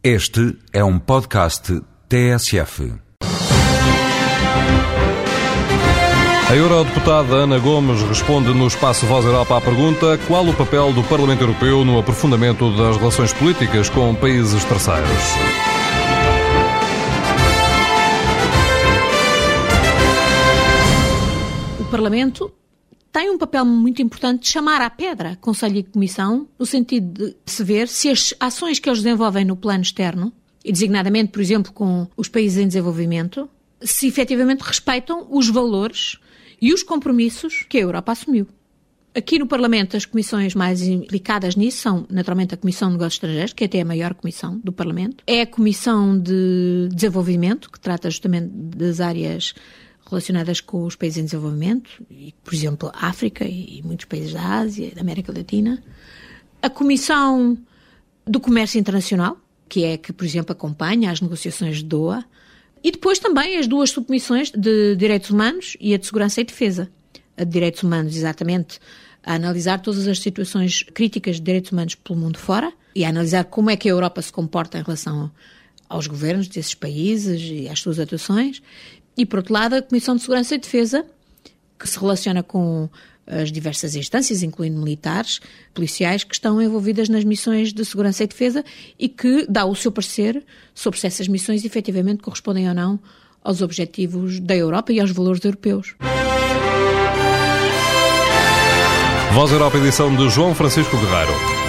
Este é um podcast TSF. A eurodeputada Ana Gomes responde no Espaço Voz Europa à pergunta qual o papel do Parlamento Europeu no aprofundamento das relações políticas com países terceiros. O Parlamento tem um papel muito importante de chamar à pedra Conselho e Comissão, no sentido de se ver se as ações que eles desenvolvem no plano externo, e designadamente, por exemplo, com os países em desenvolvimento, se efetivamente respeitam os valores e os compromissos que a Europa assumiu. Aqui no Parlamento, as comissões mais implicadas nisso são, naturalmente, a Comissão de Negócios Estrangeiros, que é até a maior comissão do Parlamento, é a Comissão de Desenvolvimento, que trata justamente das áreas relacionadas com os países em desenvolvimento, e, por exemplo, África e muitos países da Ásia da América Latina. A Comissão do Comércio Internacional, que é que, por exemplo, acompanha as negociações de Doha. E depois também as duas subcomissões de Direitos Humanos e a de Segurança e Defesa. A de Direitos Humanos, exatamente, a analisar todas as situações críticas de direitos humanos pelo mundo fora e a analisar como é que a Europa se comporta em relação aos governos desses países e às suas atuações. E, por outro lado, a Comissão de Segurança e Defesa, que se relaciona com as diversas instâncias, incluindo militares, policiais, que estão envolvidas nas missões de segurança e defesa e que dá o seu parecer sobre se essas missões efetivamente correspondem ou não aos objetivos da Europa e aos valores europeus. Voz Europa, edição de João Francisco Guerreiro.